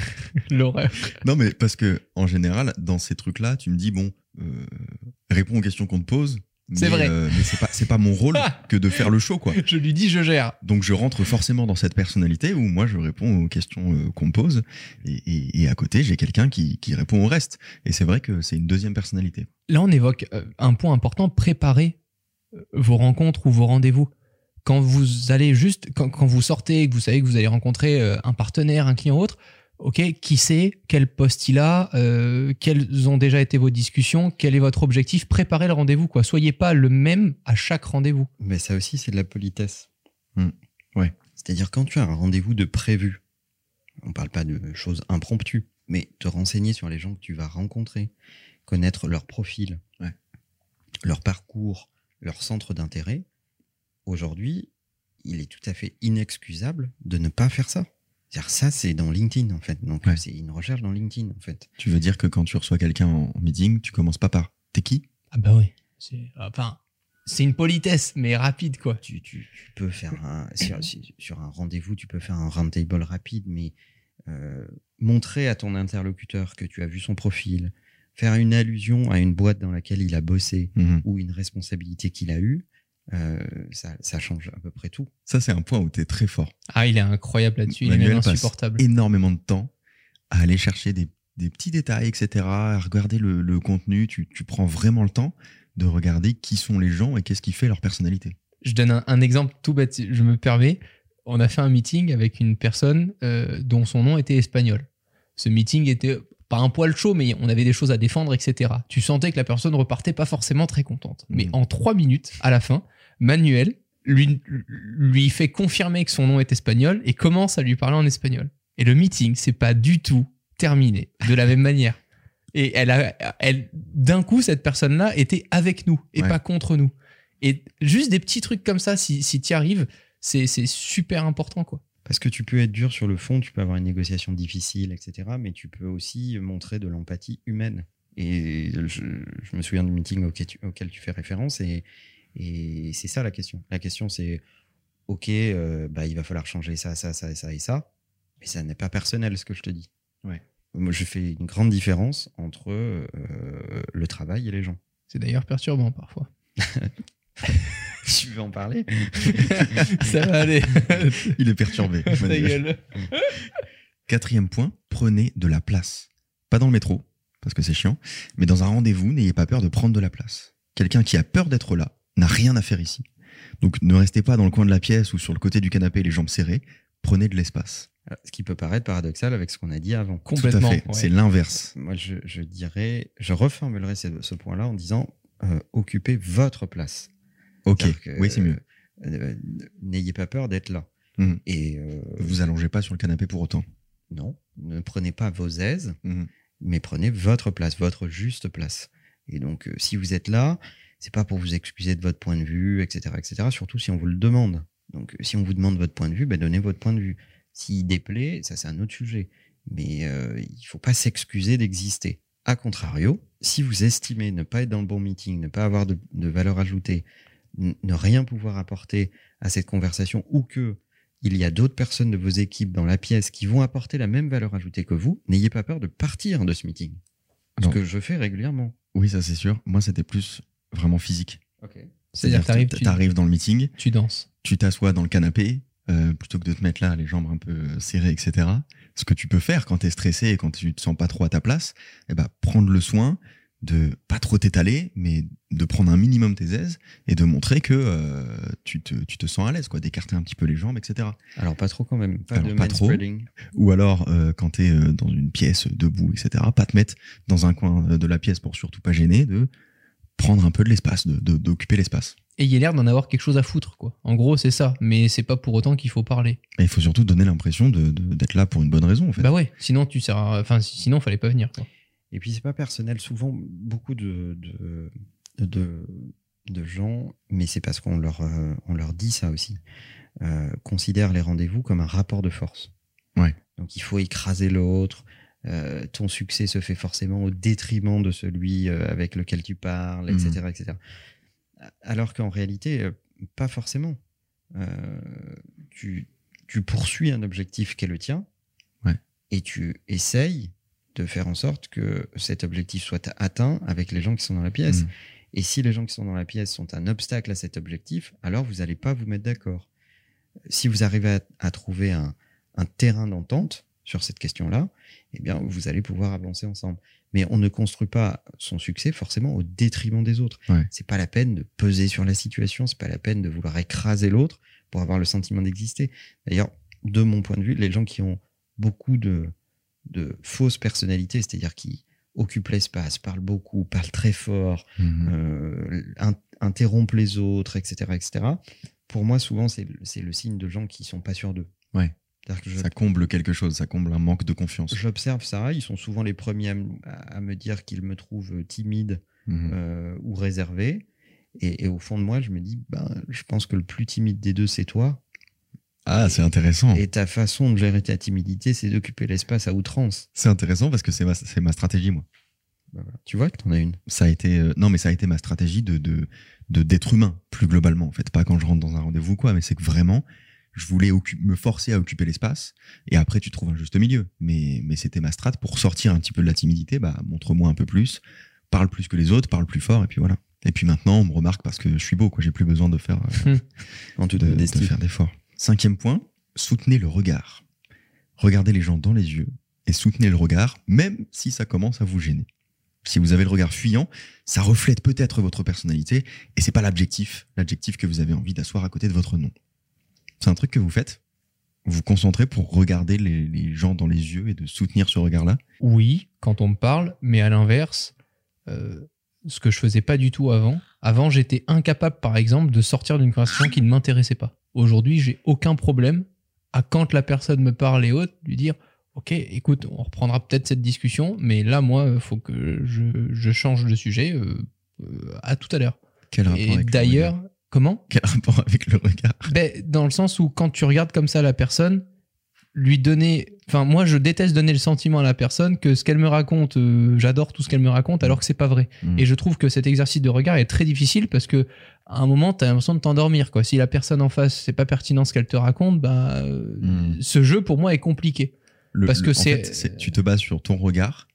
L'horreur. Non, mais parce que en général, dans ces trucs-là, tu me dis bon, euh, réponds aux questions qu'on te pose. C'est vrai. euh, mais c'est pas c'est pas mon rôle que de faire le show, quoi. Je lui dis, je gère. Donc je rentre forcément dans cette personnalité où moi je réponds aux questions euh, qu'on me pose et, et- et à côté j'ai quelqu'un qui, qui répond au reste. Et c'est vrai que c'est une deuxième personnalité. Là, on évoque euh, un point important, préparer vos rencontres ou vos rendez-vous. Quand vous allez juste, quand, quand vous sortez et que vous savez que vous allez rencontrer euh, un partenaire, un client ou autre, ok, qui c'est, quel poste il a, euh, quelles ont déjà été vos discussions, quel est votre objectif, préparez le rendez-vous, quoi. Soyez pas le même à chaque rendez-vous. Mais ça aussi, c'est de la politesse. Hmm. Ouais. C'est-à-dire quand tu as un rendez-vous de prévu, on parle pas de choses impromptues, mais te renseigner sur les gens que tu vas rencontrer, connaître leur profil, Ouais. leur parcours, leur centre d'intérêt. Aujourd'hui, il est tout à fait inexcusable de ne pas faire ça. C'est-à-dire ça, c'est dans LinkedIn en fait. Donc Ouais. c'est une recherche dans LinkedIn en fait. Tu veux dire que quand tu reçois quelqu'un en meeting, tu commences pas par t'es qui? Ah bah oui. C'est, enfin, c'est une politesse, mais rapide, quoi. tu, tu, tu peux faire un sur, un rendez-vous, tu peux faire un roundtable rapide, mais euh, montrer à ton interlocuteur que tu as vu son profil, faire une allusion à une boîte dans laquelle il a bossé Mhm. ou une responsabilité qu'il a eue, euh, ça, ça change à peu près tout. Ça c'est un point où t'es très fort. Ah, il est incroyable là-dessus, il est même passe insupportable. énormément de temps à aller chercher des, des petits détails, etc., à regarder le, le contenu. Tu, tu prends vraiment le temps de regarder qui sont les gens et qu'est-ce qui fait leur personnalité. Je donne un, un exemple tout bête, je me permets. On a fait un meeting avec une personne euh, dont son nom était espagnol. Ce meeting était pas un poil chaud, mais on avait des choses à défendre, etc. Tu sentais que la personne repartait pas forcément très contente. Mais Mhm. en trois minutes, à la fin, Manuel lui, lui fait confirmer que son nom est espagnol et commence à lui parler en espagnol. Et le meeting, c'est pas du tout terminé de la même manière. Et elle a, elle, d'un coup, cette personne-là était avec nous et Ouais. pas contre nous. Et juste des petits trucs comme ça, si, si tu y arrives, c'est c'est super important, quoi. Parce que tu peux être dur sur le fond, tu peux avoir une négociation difficile, etc. Mais tu peux aussi montrer de l'empathie humaine. Et je, je me souviens du meeting auquel tu, auquel tu fais référence, et, et c'est ça la question. La question, c'est OK, euh, bah, il va falloir changer ça, ça, ça, ça et ça. Mais ça n'est pas personnel ce que je te dis. Ouais. Moi, je fais une grande différence entre euh, le travail et les gens. C'est d'ailleurs perturbant parfois. tu veux en parler? Ça va aller. Il est perturbé. Ta Manuel. gueule. Quatrième point, prenez de la place. Pas dans le métro, parce que c'est chiant, mais dans un rendez-vous, n'ayez pas peur de prendre de la place. Quelqu'un qui a peur d'être là n'a rien à faire ici. Donc ne restez pas dans le coin de la pièce ou sur le côté du canapé les jambes serrées, prenez de l'espace. Ce qui peut paraître paradoxal avec ce qu'on a dit avant. Complètement. Tout à fait, ouais. c'est l'inverse. Moi, je, je dirais, je reformulerai ce, ce point-là en disant euh, occupez votre place. Ok, que, oui c'est mieux. euh, N'ayez pas peur d'être là. Mhm. Et euh, Vous allongez pas sur le canapé pour autant. non, ne prenez pas vos aises, Mhm. mais prenez votre place, votre juste place. Et donc, euh, si vous êtes là, C'est pas pour vous excuser de votre point de vue, etc., etc. Surtout si on vous le demande. Donc, si on vous demande votre point de vue, ben, donnez votre point de vue. S'il déplaît, ça c'est un autre sujet. Mais euh, il faut pas s'excuser d'exister. A contrario, si vous estimez ne pas être dans le bon meeting, ne pas avoir de, de valeur ajoutée, ne rien pouvoir apporter à cette conversation, ou que il y a d'autres personnes de vos équipes dans la pièce qui vont apporter la même valeur ajoutée que vous, n'ayez pas peur de partir de ce meeting. Ce que je fais régulièrement. Oui, ça c'est sûr. Moi, c'était plus vraiment physique. C'est-à-dire que tu, t'arrives dans le meeting, tu danses. tu t'assois dans le canapé, euh, plutôt que de te mettre là, les jambes un peu serrées, etc. Ce que tu peux faire quand tu es stressé et quand tu te sens pas trop à ta place, eh ben, prendre le soin de pas trop t'étaler, mais de prendre un minimum tes aises et de montrer que euh, tu, te, tu te sens à l'aise, quoi, d'écarter un petit peu les jambes, etc. Alors pas trop quand même, pas Alors, de pas trop. Ou alors, euh, quand tu es dans une pièce debout, etc., pas te mettre dans un coin euh, de la pièce pour surtout pas gêner, de prendre un peu de l'espace, de- de- d'occuper l'espace. Et il y a l'air d'en avoir quelque chose à foutre, quoi. En gros, c'est ça. Mais c'est pas pour autant qu'il faut parler. Et il faut surtout donner l'impression de- de- d'être là pour une bonne raison, en fait. Bah ouais, sinon tu sers à- Enfin, sinon, fallait pas venir, quoi. Et puis c'est pas personnel. Souvent, beaucoup de, de, de, de gens, mais c'est parce qu'on leur, euh, on leur dit ça aussi, euh, considèrent les rendez-vous comme un rapport de force. Ouais. Donc il faut écraser l'autre. Euh, ton succès se fait forcément au détriment de celui euh, avec lequel tu parles, etc. etc. Alors qu'en réalité, euh, pas forcément. Tu, tu poursuis un objectif qui est le tien Ouais. et tu essayes de faire en sorte que cet objectif soit atteint avec les gens qui sont dans la pièce. Mm. Et si les gens qui sont dans la pièce sont un obstacle à cet objectif, alors vous n'allez pas vous mettre d'accord. Si vous arrivez à, à trouver un, un terrain d'entente sur cette question-là, eh bien, vous allez pouvoir avancer ensemble. Mais on ne construit pas son succès forcément au détriment des autres. Ouais. C'est pas la peine de peser sur la situation, c'est pas la peine de vouloir écraser l'autre pour avoir le sentiment d'exister. D'ailleurs, de mon point de vue, les gens qui ont beaucoup de, de fausses personnalités, c'est-à-dire qui occupent l'espace, parlent beaucoup, parlent très fort, Mhm. euh, in- interrompent les autres, etc., etc. Pour moi, souvent, c'est le, c'est le signe de gens qui sont pas sûrs d'eux. Ouais. Que Ça comble quelque chose, ça comble un manque de confiance. j'observe ça. Ils sont souvent les premiers à, me- à- à me dire qu'ils me trouvent timide Mhm. euh, ou réservé. Et, et au fond de moi, je me dis, ben, je pense que le plus timide des deux, c'est toi. Ah, c'est intéressant. Et ta façon de gérer ta timidité, c'est d'occuper l'espace à outrance. C'est intéressant parce que c'est ma, stratégie, moi. Ben voilà. Tu vois que t'en as une. Ça a été, euh, non, mais ça a été ma stratégie de, de, de d'être humain, plus globalement, en fait. Pas quand je rentre dans un rendez-vous, quoi, mais c'est que vraiment, je voulais me forcer à occuper l'espace. Et après, tu trouves un juste milieu. Mais, mais c'était ma strat pour sortir un petit peu de la timidité. Bah, montre-moi un peu plus, parle plus que les autres, parle plus fort, et puis voilà. Et puis maintenant, on me remarque parce que je suis beau, quoi. J'ai plus besoin de faire, euh, de, de faire d'efforts. Cinquième point, soutenez le regard. Regardez les gens dans les yeux et soutenez le regard, même si ça commence à vous gêner. Si vous avez le regard fuyant, ça reflète peut-être votre personnalité et c'est pas l'adjectif, l'adjectif que vous avez envie d'asseoir à côté de votre nom. C'est un truc que vous faites? Vous vous concentrez pour regarder les, les gens dans les yeux et de soutenir ce regard-là? Oui, quand on me parle, mais à l'inverse, euh, ce que je faisais pas du tout avant. Avant, j'étais incapable, par exemple, de sortir d'une conversation qui ne m'intéressait pas. Aujourd'hui, j'ai aucun problème à quand la personne me parle et autres, lui dire Ok, écoute, on reprendra peut-être cette discussion, mais là, moi, il faut que je, je change de sujet. euh, euh, à tout à l'heure. Quel rapport Et d'ailleurs, comment? Quel rapport avec le regard? Ben, Dans le sens où quand tu regardes comme ça la personne, lui donner. Enfin, moi, je déteste donner le sentiment à la personne que ce qu'elle me raconte, euh, j'adore tout ce qu'elle me raconte, alors que c'est pas vrai. Mm. Et je trouve que cet exercice de regard est très difficile parce que à un moment, tu as l'impression de t'endormir. Quoi. Si la personne en face, c'est pas pertinent ce qu'elle te raconte, bah, ce jeu pour moi est compliqué. Le- Parce que c'est- fait, tu te bases sur ton regard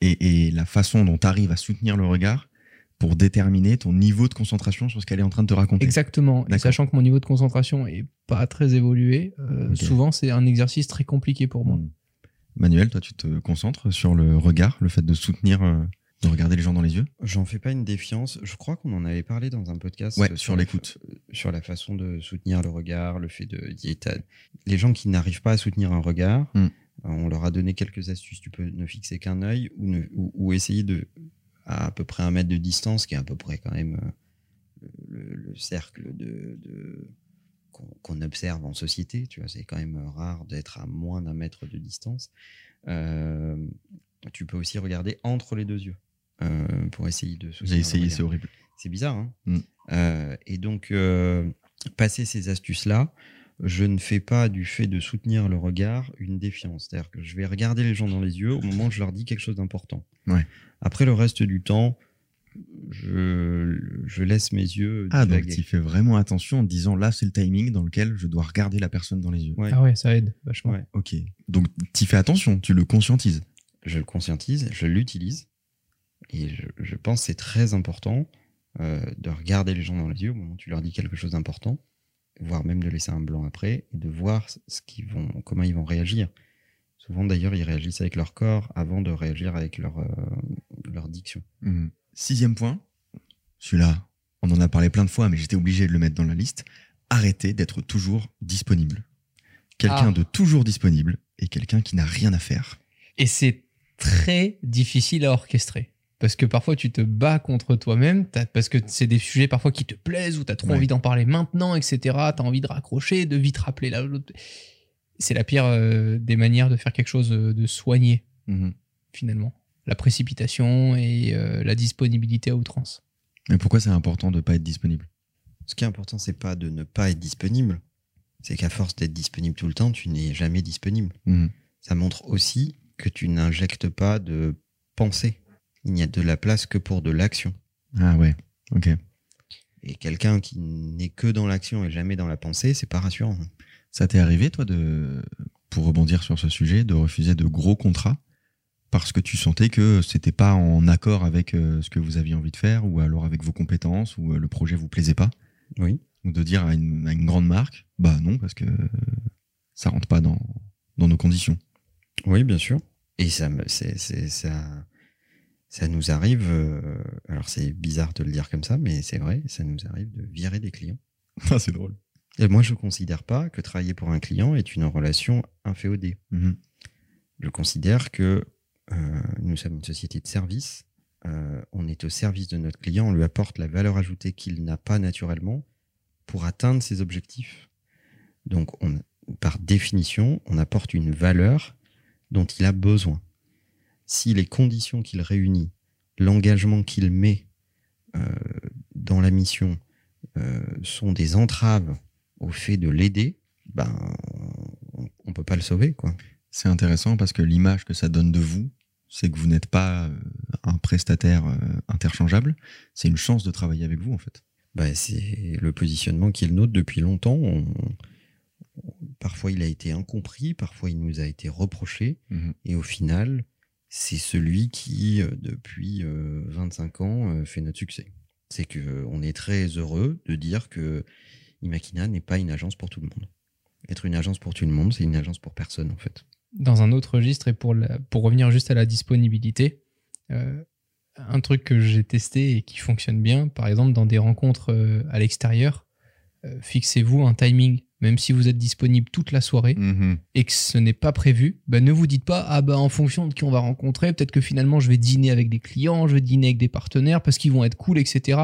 et, et la façon dont tu arrives à soutenir le regard pour déterminer ton niveau de concentration sur ce qu'elle est en train de te raconter. Exactement. Et sachant que mon niveau de concentration est pas très évolué, euh, souvent c'est un exercice très compliqué pour moi. Mm. Manuel, toi, tu te concentres sur le regard, le fait de soutenir, euh, de regarder les gens dans les yeux? J'en fais pas une défiance. Je crois qu'on en avait parlé dans un podcast Ouais, euh, sur la l'écoute. fa- sur la façon de soutenir le regard, le fait de les gens qui n'arrivent pas à soutenir un regard. Mm. euh, On leur a donné quelques astuces. Tu peux ne fixer qu'un œil ou, ne- ou, ou essayer de à, à peu près un mètre de distance, qui est à peu près quand même euh, le, le cercle de, de- qu'on observe en société. Tu vois, c'est quand même rare d'être à moins d'un mètre de distance. Euh, tu peux aussi regarder entre les deux yeux euh, pour essayer de J'ai essayé, c'est horrible. C'est bizarre. Hein Mm. Euh, et donc, passer ces astuces-là, je ne fais pas du fait de soutenir le regard une défiance. C'est-à-dire que je vais regarder les gens dans les yeux au moment où je leur dis quelque chose d'important. Ouais. Après le reste du temps, je, je laisse mes yeux Ah, donc tu fais vraiment attention en te disant là, c'est le timing dans lequel je dois regarder la personne dans les yeux. Ouais. Ah ouais, ça aide vachement. Ouais. Ok. Donc tu fais attention, tu le conscientises. je le conscientise, je l'utilise. Et je, je pense que c'est très important euh, de regarder les gens dans les yeux au moment où tu leur dis quelque chose d'important, voire même de laisser un blanc après, et de voir ce qu'ils vont, comment ils vont réagir. Souvent d'ailleurs, ils réagissent avec leur corps avant de réagir avec leur, euh, leur diction. Mhm. Sixième point, celui-là, on en a parlé plein de fois, mais j'étais obligé de le mettre dans la liste. Arrêtez d'être toujours disponible. Quelqu'un Ah. de toujours disponible et quelqu'un qui n'a rien à faire. Et c'est très difficile à orchestrer. Parce que parfois tu te bats contre toi-même, parce que c'est des sujets parfois qui te plaisent ou tu as trop Ouais. envie d'en parler maintenant, etc. Tu as envie de raccrocher, de vite rappeler la l'autre. C'est la pire euh, des manières de faire quelque chose euh, de soigné, Mhm. finalement. La précipitation et euh, la disponibilité à outrance. Mais pourquoi c'est important de ne pas être disponible? Ce qui est important, c'est pas de ne pas être disponible, c'est qu'à force d'être disponible tout le temps, tu n'es jamais disponible. Mhm. Ça montre aussi que tu n'injectes pas de pensée. Il n'y a de la place que pour de l'action. Ah ouais, ok. Et quelqu'un qui n'est que dans l'action et jamais dans la pensée, c'est pas rassurant. Ça t'est arrivé, toi, de, pour rebondir sur ce sujet, de refuser de gros contrats parce que tu sentais que c'était pas en accord avec euh, ce que vous aviez envie de faire ou alors avec vos compétences ou euh, le projet vous plaisait pas? Oui. Ou de dire à une, à une grande marque, bah non, parce que ça rentre pas dans, dans nos conditions. Oui, bien sûr. Et ça, me- c'est- ça, ça nous arrive. euh, alors c'est bizarre de le dire comme ça, mais c'est vrai. Ça nous arrive de virer des clients. Ah, c'est drôle. Et moi, je considère pas que travailler pour un client est une relation inféodée. Mhm. Je considère que euh, nous sommes une société de service. euh, on est au service de notre client. On lui apporte la valeur ajoutée qu'il n'a pas naturellement pour atteindre ses objectifs. Donc, on, par définition, on apporte une valeur dont il a besoin. Si les conditions qu'il réunit, l'engagement qu'il met euh, dans la mission euh, sont des entraves au fait de l'aider, ben, on, on peut pas le sauver, quoi. C'est intéressant parce que l'image que ça donne de vous, c'est que vous n'êtes pas euh, un prestataire interchangeable. C'est une chance de travailler avec vous, en fait. Bah, c'est le positionnement qui est le nôtre depuis longtemps. On- on- parfois, il a été incompris, parfois, il nous a été reproché. Mhm. Et au final, c'est celui qui, euh, depuis euh, 25 ans, euh, fait notre succès. C'est que euh, on est très heureux de dire que Imakina n'est pas une agence pour tout le monde. Être une agence pour tout le monde, c'est une agence pour personne, en fait. Dans un autre registre, et pour, pour revenir juste à la disponibilité, euh, un truc que j'ai testé et qui fonctionne bien, par exemple dans des rencontres euh, à l'extérieur, euh, fixez-vous un timing. Même si vous êtes disponible toute la soirée, Mhm. et que ce n'est pas prévu, bah, ne vous dites pas ah bah en fonction de qui on va rencontrer, peut-être que finalement je vais dîner avec des clients, je vais dîner avec des partenaires parce qu'ils vont être cool, etc.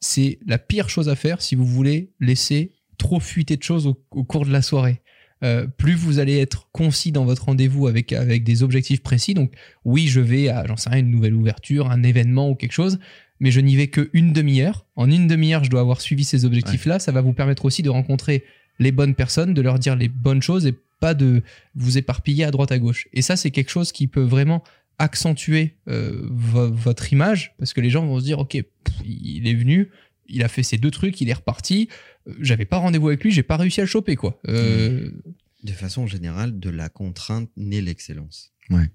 C'est la pire chose à faire si vous voulez laisser trop fuiter de choses au, au cours de la soirée. Euh, plus vous allez être concis dans votre rendez-vous avec, avec des objectifs précis. Donc oui, je vais à, j'en sais rien, une nouvelle ouverture, un événement ou quelque chose, mais je n'y vais que une demi-heure. En une demi-heure, je dois avoir suivi ces objectifs-là. Ça va vous permettre aussi de rencontrer les bonnes personnes, de leur dire les bonnes choses et pas de vous éparpiller à droite à gauche. Et ça, c'est quelque chose qui peut vraiment accentuer euh, vo- votre image parce que les gens vont se dire ok, pff, il est venu, il a fait ces deux trucs, il est reparti. Euh, J'avais pas rendez-vous avec lui, j'ai pas réussi à le choper quoi. Euh, De façon générale, de la contrainte naît l'excellence. Ouais.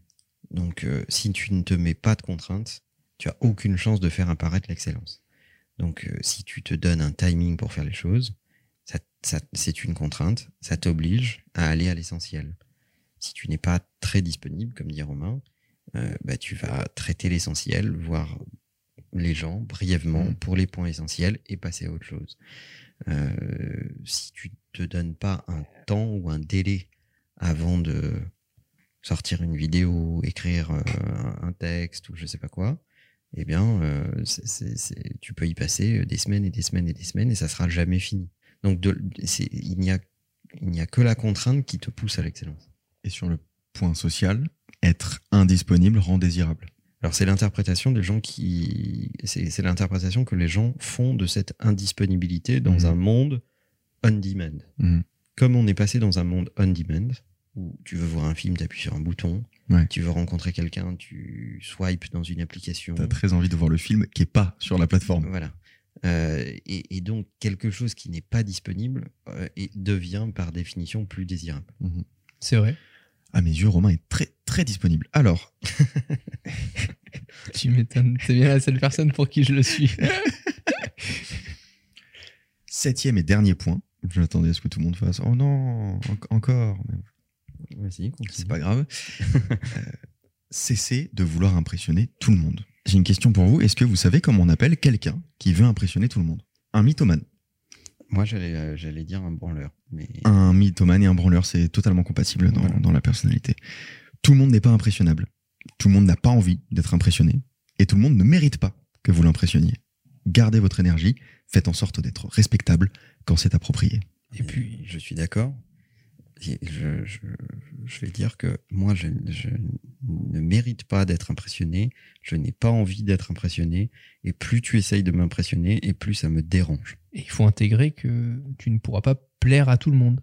Donc, euh, si tu ne te mets pas de contrainte, tu as aucune chance de faire apparaître l'excellence. Donc, euh, si tu te donnes un timing pour faire les choses, c'est une contrainte, ça t'oblige à aller à l'essentiel. Si tu n'es pas très disponible, comme dit Romain, euh, bah, tu vas traiter l'essentiel, voir les gens brièvement Mm. pour les points essentiels et passer à autre chose. Euh, si tu te donnes pas un temps ou un délai avant de sortir une vidéo, écrire euh, un- texte ou je sais pas quoi, eh bien, tu peux y passer des semaines et des semaines et des semaines et ça sera jamais fini. Donc, de- il n'y a, il n'y a que la contrainte qui te pousse à l'excellence. Et sur le point social, être indisponible rend désirable. Alors c'est l'interprétation des gens qui, c'est c'est l'interprétation que les gens font de cette indisponibilité dans Mhm. un monde on demand. Mhm. Comme on est passé dans un monde on demand où tu veux voir un film, tu appuies sur un bouton, Ouais. tu veux rencontrer quelqu'un, tu swipes dans une application. T'as très envie de voir le film qui est pas sur la plateforme. Voilà. Euh, et, et donc quelque chose qui n'est pas disponible euh, et devient par définition plus désirable. Mhm. C'est vrai. À mes yeux, Romain est très très disponible. Alors, Tu m'étonnes. C'est bien la seule personne pour qui je le suis. septième et dernier point. J'attendais à ce que tout le monde fasse. Oh non, en- encore. Mais Vas-y, continue. C'est pas grave. Euh, cessez de vouloir impressionner tout le monde. J'ai une question pour vous. Est-ce que vous savez comment on appelle quelqu'un qui veut impressionner tout le monde? Un mythomane. Moi, j'allais, euh, j'allais dire un branleur, mais Un mythomane et un branleur, c'est totalement compatible dans, Voilà. dans la personnalité. Tout le monde n'est pas impressionnable. Tout le monde n'a pas envie d'être impressionné. Et tout le monde ne mérite pas que vous l'impressionniez. Gardez votre énergie. Faites en sorte d'être respectable quand c'est approprié. Et puis, je suis d'accord. Je, je, je vais dire que moi, je, je ne mérite pas d'être impressionné. Je n'ai pas envie d'être impressionné. Et plus tu essayes de m'impressionner, et plus ça me dérange. Et il faut intégrer que tu ne pourras pas plaire à tout le monde.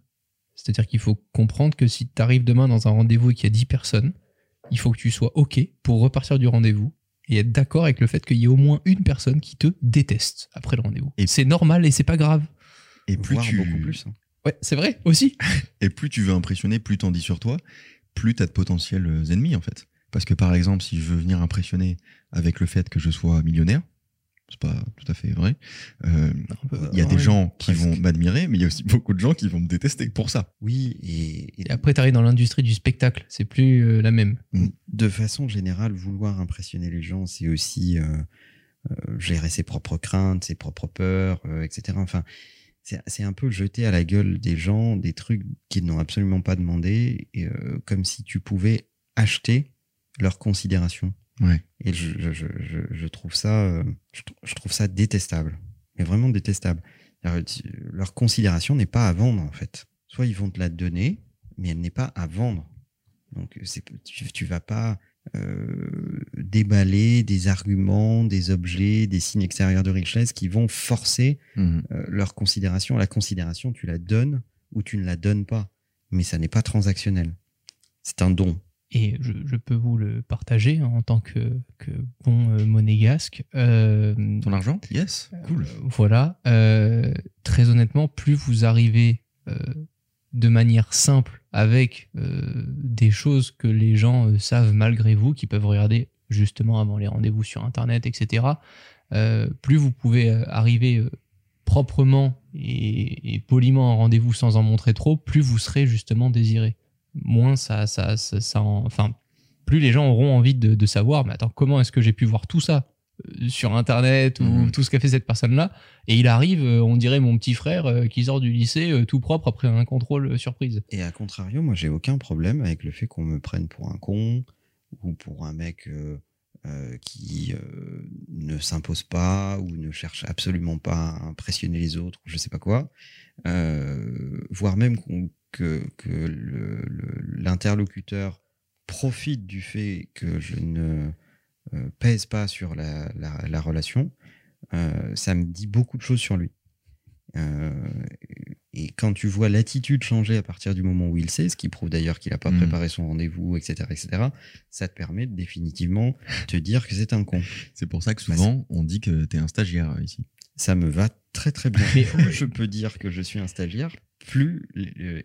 C'est-à-dire qu'il faut comprendre que si tu arrives demain dans un rendez-vous et qu'il y a 10 personnes, il faut que tu sois OK pour repartir du rendez-vous et être d'accord avec le fait qu'il y ait au moins une personne qui te déteste après le rendez-vous. Et- c'est normal et c'est pas grave. Et plus Voire tu, beaucoup plus. hein. Ouais, c'est vrai aussi. Et plus tu veux impressionner, plus t'en dis sur toi, plus t'as de potentiels euh, ennemis en fait. Parce que par exemple, si je veux venir impressionner avec le fait que je sois millionnaire, c'est pas tout à fait vrai. euh, Il y a des Ouais, gens qui presque. vont m'admirer, mais il y a aussi beaucoup de gens qui vont me détester pour ça. Oui, et, après, tu arrives dans l'industrie du spectacle. C'est plus euh, la même. de façon générale, vouloir impressionner les gens, c'est aussi euh, euh, gérer ses propres craintes, ses propres peurs, euh, etc. Enfin, c'est un peu jeter à la gueule des gens des trucs qu'ils n'ont absolument pas demandé, et, euh, comme si tu pouvais acheter leur considération. Ouais. Et je, je, je, je- trouve ça, euh, je, tr- je trouve ça détestable, mais vraiment détestable. Leur considération n'est pas à vendre en fait. Soit ils vont te la donner, mais elle n'est pas à vendre. Donc tu, tu vas pas euh, déballer des arguments, des objets, des signes extérieurs de richesse qui vont forcer Mhm. euh, leur considération. La considération, tu la donnes ou tu ne la donnes pas, mais ça n'est pas transactionnel. C'est un don. Et je, je peux vous le partager hein, en tant que, que bon euh, monégasque. Euh, Ton argent? Yes. Cool. Euh, voilà. Euh, très honnêtement, plus vous arrivez euh, de manière simple avec euh, des choses que les gens euh, savent malgré vous, qui peuvent regarder justement avant les rendez-vous sur Internet, etc., euh, plus vous pouvez arriver proprement et, et poliment en rendez-vous sans en montrer trop, plus vous serez justement désiré. Moins ça, ça, ça, ça en- enfin, plus les gens auront envie de, de savoir, mais attends, comment est-ce que j'ai pu voir tout ça? Sur Internet ou Mhm. tout ce qu'a fait cette personne-là Et il arrive, euh, on dirait mon petit frère euh, qui sort du lycée euh, tout propre après un contrôle surprise. Et à contrario, moi, j'ai aucun problème avec le fait qu'on me prenne pour un con ou pour un mec euh, euh, qui euh, ne s'impose pas ou ne cherche absolument pas à impressionner les autres ou je sais pas quoi. Voire même que, que l'interlocuteur profite du fait que je ne euh, pèse pas sur la, la- la relation. Euh, ça me dit beaucoup de choses sur lui. Euh, et quand tu vois l'attitude changer à partir du moment où il sait, ce qui prouve d'ailleurs qu'il n'a pas Mhm. préparé son rendez-vous, etc., etc., ça te permet de définitivement te dire que c'est un con. C'est pour ça que souvent, on dit que t'es un stagiaire ici. Ça me va très très bien. Mais- je peux dire que je suis un stagiaire, plus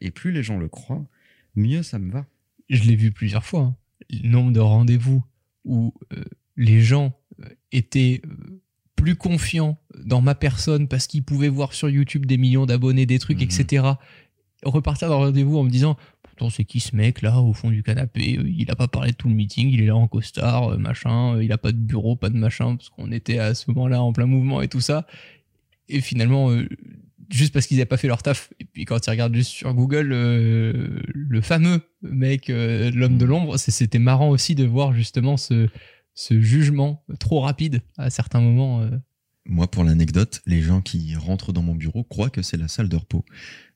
et plus les gens le croient, mieux ça me va. Je l'ai vu plusieurs fois. hein. Le nombre de rendez-vous où euh, les gens euh, étaient euh, plus confiants dans ma personne parce qu'ils pouvaient voir sur YouTube des millions d'abonnés, des trucs, Mhm. etc. Repartir dans le rendez-vous en me disant Pourtant, c'est qui ce mec là au fond du canapé Il a pas parlé de tout le meeting, il est là en costard, machin, il a pas de bureau, pas de machin, parce qu'on était à ce moment-là en plein mouvement et tout ça. Et finalement, juste parce qu'ils n'avaient pas fait leur taf. Et puis quand ils regardent juste sur Google, euh, le fameux mec, euh, l'homme de l'ombre, c'est- c'était marrant aussi de voir justement ce, ce jugement trop rapide à certains moments. euh. Moi, pour l'anecdote, les gens qui rentrent dans mon bureau croient que c'est la salle de repos.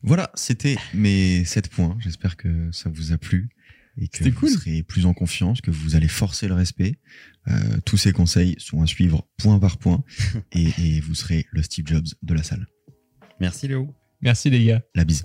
Voilà, c'était mes 7 points. J'espère que ça vous a plu. et que vous cool. serez plus en confiance, que vous allez forcer le respect. Euh, tous ces conseils sont à suivre point par point et, et vous serez le Steve Jobs de la salle. Merci Léo. Merci les gars. La bise.